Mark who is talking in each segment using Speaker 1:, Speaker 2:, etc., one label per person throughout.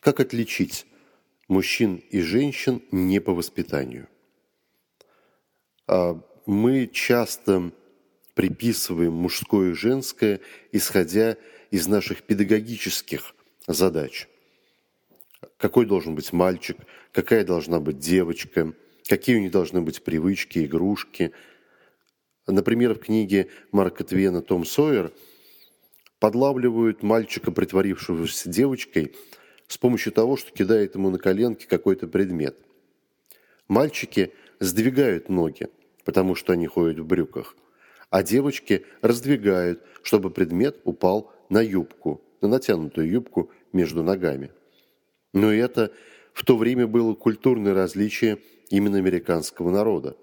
Speaker 1: Как отличить мужчин и женщин не по воспитанию? А, мы часто приписываем мужское и женское, исходя из наших педагогических задач. Какой должен быть мальчик, какая должна быть девочка, какие у них должны быть привычки, игрушки. Например, в книге Марка Твена «Том Сойер» подлавливают мальчика, притворившегося девочкой, с помощью того, что кидает ему на коленки какой-то предмет. Мальчики сдвигают ноги, потому что они ходят в брюках, а девочки раздвигают, чтобы предмет упал на юбку, на натянутую юбку между ногами. Но это в то время было культурное различие именно американского народа.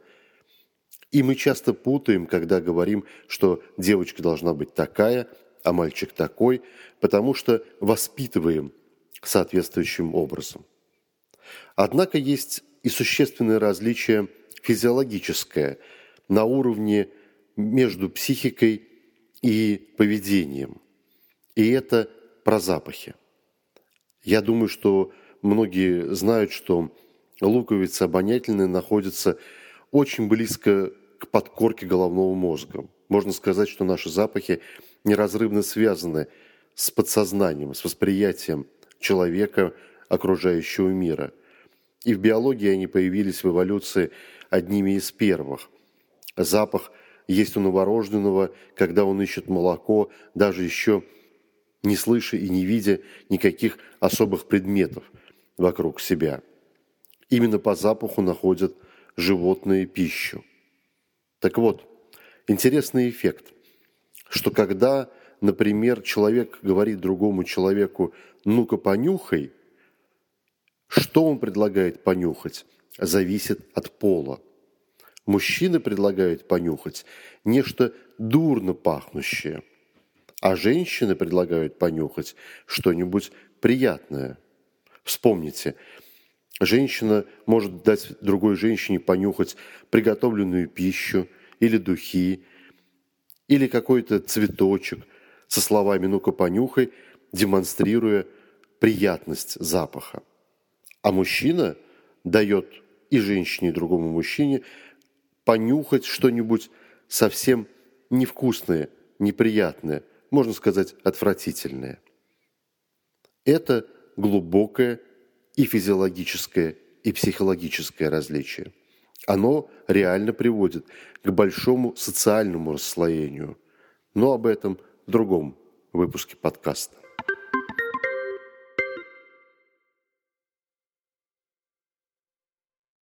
Speaker 1: И мы часто путаем, когда говорим, что девочка должна быть такая, а мальчик такой, потому что воспитываем соответствующим образом. Однако есть и существенное различие физиологическое на уровне между психикой и поведением. И это про запахи. Я думаю, что многие знают, что луковицы обонятельные находятся очень близко к подкорке головного мозга. Можно сказать, что наши запахи неразрывно связаны с подсознанием, с восприятием человека, окружающего мира. И в биологии они появились в эволюции одними из первых. Запах есть у новорожденного, когда он ищет молоко, даже еще не слыша и не видя никаких особых предметов вокруг себя. Именно по запаху находят животные пищу. Так вот, интересный эффект, что когда, например, человек говорит другому человеку «ну-ка понюхай», что он предлагает понюхать, зависит от пола. Мужчины предлагают понюхать нечто дурно пахнущее, а женщины предлагают понюхать что-нибудь приятное. Вспомните, женщина может дать другой женщине понюхать приготовленную пищу или духи, или какой-то цветочек со словами «ну-ка понюхай», демонстрируя приятность запаха. А мужчина дает и женщине, и другому мужчине понюхать что-нибудь совсем невкусное, неприятное, можно сказать, отвратительное. Это глубокое и физиологическое, и психологическое различие. Оно реально приводит к большому социальному расслоению. Но об этом в другом выпуске подкаста.